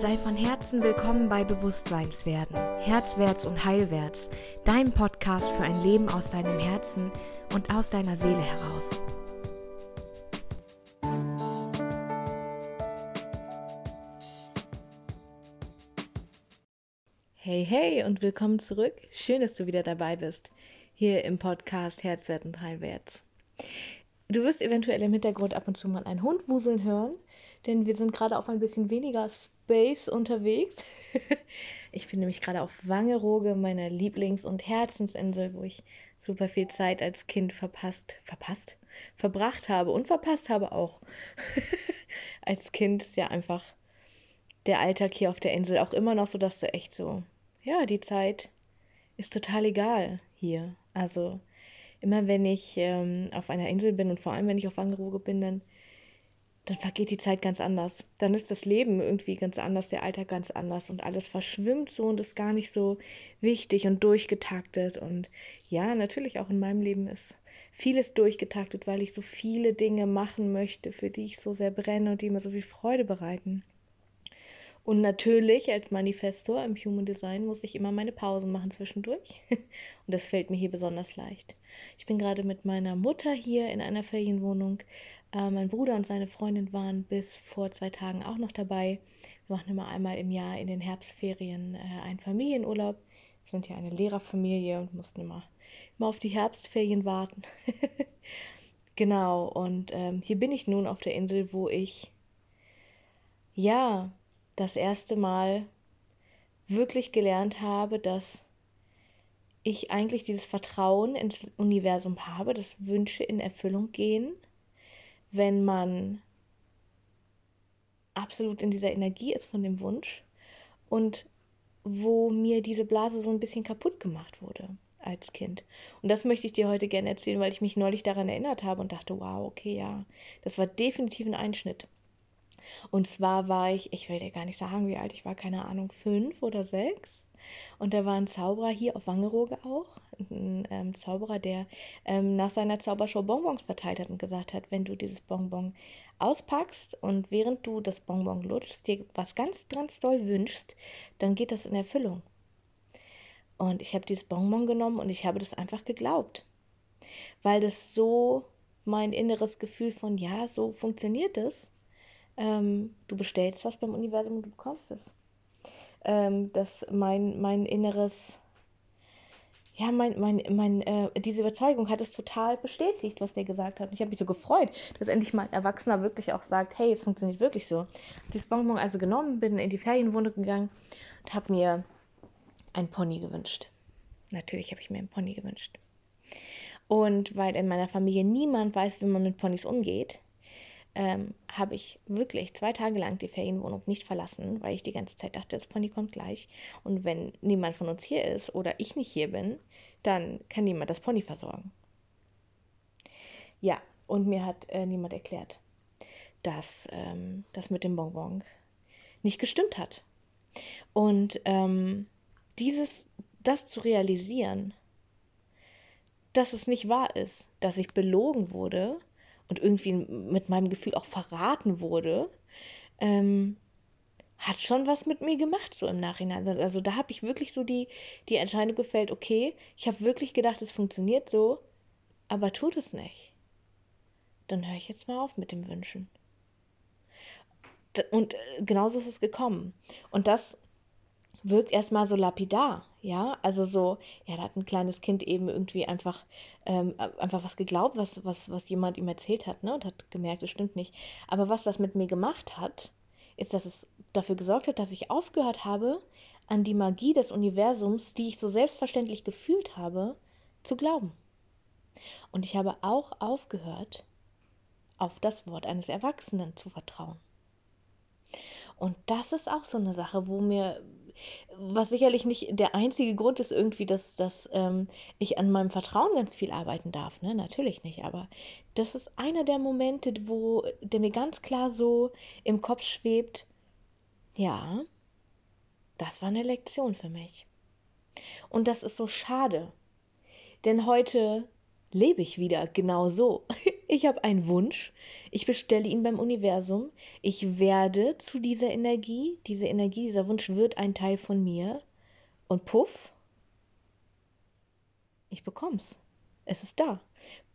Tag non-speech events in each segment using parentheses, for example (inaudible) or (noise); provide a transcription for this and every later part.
Sei von Herzen willkommen bei Bewusstseinswerden, Herzwärts und Heilwärts, dein Podcast für ein Leben aus deinem Herzen und aus deiner Seele heraus. Hey, hey und willkommen zurück. Schön, dass du wieder dabei bist, hier im Podcast Herzwärts und Heilwärts. Du wirst eventuell im Hintergrund ab und zu mal einen Hund wuseln hören, denn wir sind gerade auf ein bisschen weniger Space unterwegs. (laughs) ich bin nämlich gerade auf Wangerooge, meiner Lieblings- und Herzensinsel, wo ich super viel Zeit als Kind verpasst, verpasst, verbracht habe und verpasst habe auch. (laughs) als Kind ist ja einfach der Alltag hier auf der Insel auch immer noch so, dass du echt so, ja, die Zeit ist total egal hier. Also immer wenn ich ähm, auf einer Insel bin und vor allem wenn ich auf Wangerooge bin, dann dann vergeht die Zeit ganz anders. Dann ist das Leben irgendwie ganz anders, der Alltag ganz anders und alles verschwimmt so und ist gar nicht so wichtig und durchgetaktet. Und ja, natürlich auch in meinem Leben ist vieles durchgetaktet, weil ich so viele Dinge machen möchte, für die ich so sehr brenne und die mir so viel Freude bereiten. Und natürlich als Manifestor im Human Design muss ich immer meine Pausen machen zwischendurch. (laughs) Und das fällt mir hier besonders leicht. Ich bin gerade mit meiner Mutter hier in einer Ferienwohnung. Äh, mein Bruder und seine Freundin waren bis vor zwei Tagen auch noch dabei. Wir machen immer einmal im Jahr in den Herbstferien äh, einen Familienurlaub. Wir sind ja eine Lehrerfamilie und mussten immer, immer auf die Herbstferien warten. (laughs) genau, und ähm, hier bin ich nun auf der Insel, wo ich ja das erste Mal wirklich gelernt habe, dass ich eigentlich dieses Vertrauen ins Universum habe, dass Wünsche in Erfüllung gehen, wenn man absolut in dieser Energie ist von dem Wunsch und wo mir diese Blase so ein bisschen kaputt gemacht wurde als Kind. Und das möchte ich dir heute gerne erzählen, weil ich mich neulich daran erinnert habe und dachte, wow, okay, ja, das war definitiv ein Einschnitt. Und zwar war ich, ich will dir gar nicht sagen, wie alt ich war, keine Ahnung, fünf oder sechs. Und da war ein Zauberer hier auf Wangerooge auch, ein ähm, Zauberer, der ähm, nach seiner Zaubershow Bonbons verteilt hat und gesagt hat, wenn du dieses Bonbon auspackst und während du das Bonbon lutschst, dir was ganz, ganz doll wünschst, dann geht das in Erfüllung. Und ich habe dieses Bonbon genommen und ich habe das einfach geglaubt, weil das so mein inneres Gefühl von, ja, so funktioniert es ähm, du bestellst was beim Universum und du bekommst es. Ähm, dass mein, mein inneres, ja, mein, mein, mein, äh, diese Überzeugung hat es total bestätigt, was der gesagt hat. Und ich habe mich so gefreut, dass endlich mal ein Erwachsener wirklich auch sagt, hey, es funktioniert wirklich so. Dieses Bonbon also genommen, bin in die Ferienwohnung gegangen und habe mir ein Pony gewünscht. Natürlich habe ich mir ein Pony gewünscht. Und weil in meiner Familie niemand weiß, wie man mit Ponys umgeht, ähm, habe ich wirklich zwei Tage lang die Ferienwohnung nicht verlassen, weil ich die ganze Zeit dachte, das Pony kommt gleich. Und wenn niemand von uns hier ist oder ich nicht hier bin, dann kann niemand das Pony versorgen. Ja, und mir hat äh, niemand erklärt, dass ähm, das mit dem Bonbon nicht gestimmt hat. Und ähm, dieses, das zu realisieren, dass es nicht wahr ist, dass ich belogen wurde und irgendwie mit meinem Gefühl auch verraten wurde, ähm, hat schon was mit mir gemacht, so im Nachhinein. Also, da habe ich wirklich so die, die Entscheidung gefällt, okay, ich habe wirklich gedacht, es funktioniert so, aber tut es nicht. Dann höre ich jetzt mal auf mit dem Wünschen. Und äh, genauso ist es gekommen. Und das wirkt erstmal so lapidar, ja, also so, ja, da hat ein kleines Kind eben irgendwie einfach, ähm, einfach was geglaubt, was, was, was jemand ihm erzählt hat, ne, und hat gemerkt, es stimmt nicht. Aber was das mit mir gemacht hat, ist, dass es dafür gesorgt hat, dass ich aufgehört habe, an die Magie des Universums, die ich so selbstverständlich gefühlt habe, zu glauben. Und ich habe auch aufgehört, auf das Wort eines Erwachsenen zu vertrauen. Und das ist auch so eine Sache, wo mir, was sicherlich nicht der einzige Grund ist irgendwie, dass, dass ähm, ich an meinem Vertrauen ganz viel arbeiten darf, ne? Natürlich nicht, aber das ist einer der Momente, wo der mir ganz klar so im Kopf schwebt, ja, das war eine Lektion für mich. Und das ist so schade. Denn heute lebe ich wieder genau so. (laughs) Ich habe einen Wunsch, ich bestelle ihn beim Universum, ich werde zu dieser Energie, diese Energie, dieser Wunsch wird ein Teil von mir und puff, ich bekomm's. Es ist da.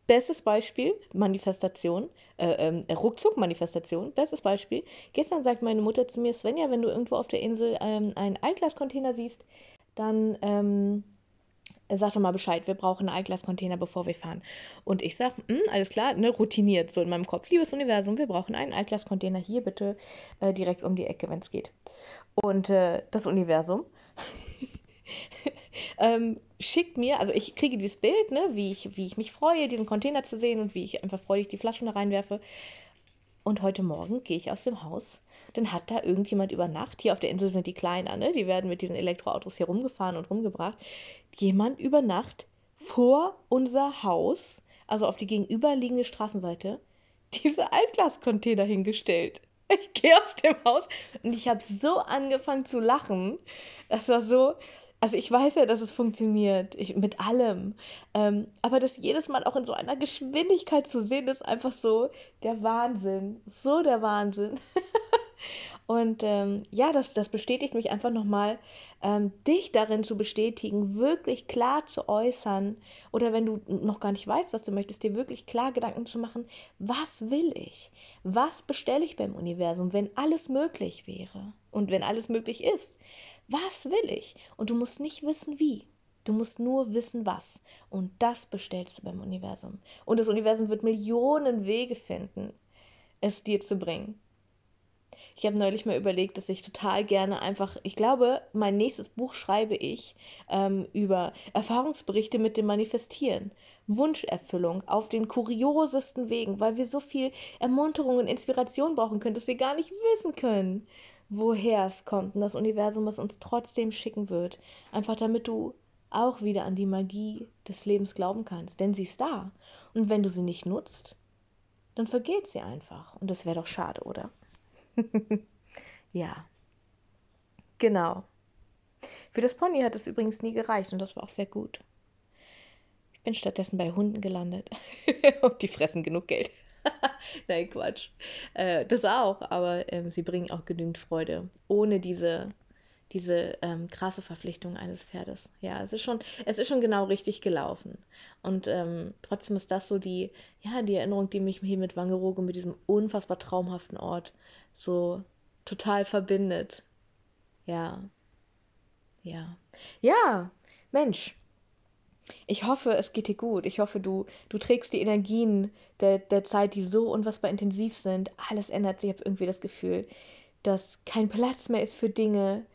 Bestes Beispiel, Manifestation, äh, äh, Ruckzuck-Manifestation, bestes Beispiel. Gestern sagt meine Mutter zu mir, Svenja, wenn du irgendwo auf der Insel ähm, einen Altglascontainer siehst, dann ähm, sag doch mal Bescheid, wir brauchen einen Altglascontainer, bevor wir fahren. Und ich sage, hm, alles klar, ne, routiniert so in meinem Kopf. Liebes Universum, wir brauchen einen Altglascontainer hier bitte äh, direkt um die Ecke, wenn es geht. Und äh, das Universum (laughs) ähm, schickt mir, also ich kriege dieses Bild, ne, wie ich, wie ich mich freue, diesen Container zu sehen und wie ich einfach freudig die Flaschen da reinwerfe. Und heute Morgen gehe ich aus dem Haus, dann hat da irgendjemand über Nacht, hier auf der Insel sind die Kleiner, ne, die werden mit diesen Elektroautos hier rumgefahren und rumgebracht, jemand über Nacht vor unser Haus, also auf die gegenüberliegende Straßenseite, diese Altglascontainer hingestellt. Ich gehe aus dem Haus und ich habe so angefangen zu lachen. Das war so, also ich weiß ja, dass es funktioniert, ich, mit allem. Ähm, aber das jedes Mal auch in so einer Geschwindigkeit zu sehen, ist einfach so der Wahnsinn. So der Wahnsinn. (laughs) Und ähm, ja, das, das bestätigt mich einfach nochmal, ähm, dich darin zu bestätigen, wirklich klar zu äußern. Oder wenn du noch gar nicht weißt, was du möchtest, dir wirklich klar Gedanken zu machen, was will ich? Was bestelle ich beim Universum, wenn alles möglich wäre und wenn alles möglich ist? Was will ich? Und du musst nicht wissen, wie. Du musst nur wissen, was. Und das bestellst du beim Universum. Und das Universum wird Millionen Wege finden, es dir zu bringen. Ich habe neulich mal überlegt, dass ich total gerne einfach, ich glaube, mein nächstes Buch schreibe ich ähm, über Erfahrungsberichte mit dem Manifestieren. Wunscherfüllung auf den kuriosesten Wegen, weil wir so viel Ermunterung und Inspiration brauchen können, dass wir gar nicht wissen können, woher es kommt und das Universum es uns trotzdem schicken wird. Einfach damit du auch wieder an die Magie des Lebens glauben kannst, denn sie ist da. Und wenn du sie nicht nutzt, dann vergeht sie einfach. Und das wäre doch schade, oder? (laughs) ja. Genau. Für das Pony hat es übrigens nie gereicht und das war auch sehr gut. Ich bin stattdessen bei Hunden gelandet. (laughs) und die fressen genug Geld. (laughs) Nein, Quatsch. Äh, das auch, aber ähm, sie bringen auch genügend Freude. Ohne diese, diese ähm, krasse Verpflichtung eines Pferdes. Ja, es ist schon, es ist schon genau richtig gelaufen. Und ähm, trotzdem ist das so die, ja, die Erinnerung, die mich hier mit Wangerooge, mit diesem unfassbar traumhaften Ort so total verbindet. Ja. Ja. Ja, Mensch. Ich hoffe, es geht dir gut. Ich hoffe, du, du trägst die Energien der, der Zeit, die so unfassbar intensiv sind. Alles ändert sich. Ich habe irgendwie das Gefühl, dass kein Platz mehr ist für Dinge,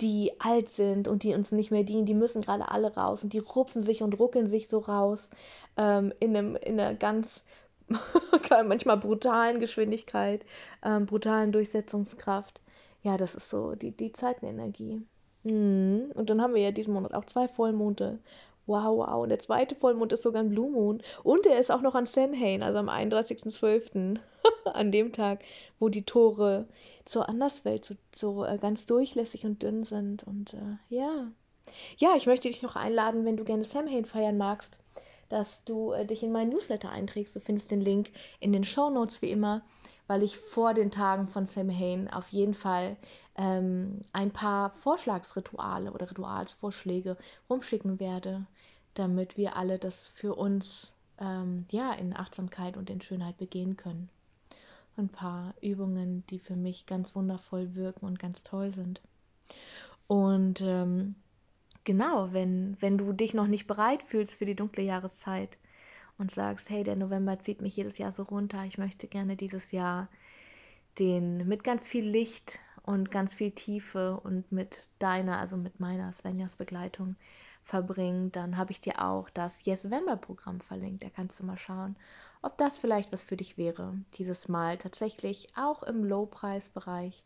die alt sind und die uns nicht mehr dienen. Die müssen gerade alle raus und die rupfen sich und ruckeln sich so raus ähm, in, einem, in einer ganz (laughs) manchmal brutalen Geschwindigkeit, ähm, brutalen Durchsetzungskraft. Ja, das ist so die, die Zeitenenergie. Mhm. Und dann haben wir ja diesen Monat auch zwei Vollmonde. Wow, wow. Und der zweite Vollmond ist sogar ein Blue Moon. Und er ist auch noch an Samhain, also am 31.12. (laughs) an dem Tag, wo die Tore zur Anderswelt so, so äh, ganz durchlässig und dünn sind. Und äh, ja. Ja, ich möchte dich noch einladen, wenn du gerne Samhain feiern magst, dass du äh, dich in meinen Newsletter einträgst. Du findest den Link in den Show Notes wie immer, weil ich vor den Tagen von Samhain auf jeden Fall ähm, ein paar Vorschlagsrituale oder Ritualsvorschläge rumschicken werde, damit wir alle das für uns ähm, ja in Achtsamkeit und in Schönheit begehen können. Ein paar Übungen, die für mich ganz wundervoll wirken und ganz toll sind. Und ähm, genau, wenn, wenn du dich noch nicht bereit fühlst für die dunkle Jahreszeit und sagst, hey, der November zieht mich jedes Jahr so runter, ich möchte gerne dieses Jahr den mit ganz viel Licht und ganz viel Tiefe und mit deiner, also mit meiner Svenjas Begleitung verbringen, dann habe ich dir auch das Yes November Programm verlinkt. Da kannst du mal schauen, ob das vielleicht was für dich wäre. Dieses Mal tatsächlich auch im Low-Preis-Bereich.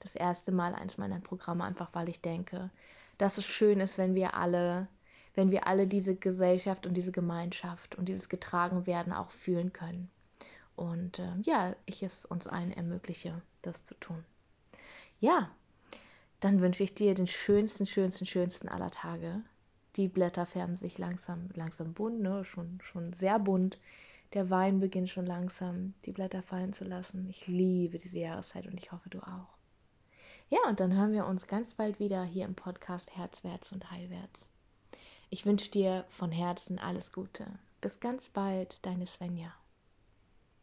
Das erste Mal eins meiner Programme, einfach weil ich denke, dass es schön ist, wenn wir alle, wenn wir alle diese Gesellschaft und diese Gemeinschaft und dieses Getragenwerden auch fühlen können. Und äh, ja, ich es uns allen ermögliche, das zu tun. Ja, dann wünsche ich dir den schönsten, schönsten, schönsten aller Tage Die Blätter färben sich langsam, langsam bunt, ne? schon, schon sehr bunt. Der Wein beginnt schon langsam die Blätter fallen zu lassen. Ich liebe diese Jahreszeit und ich hoffe, du auch. Ja, und dann hören wir uns ganz bald wieder hier im Podcast Herzwärts und Heilwärts. Ich wünsche dir von Herzen alles Gute. Bis ganz bald, deine Svenja.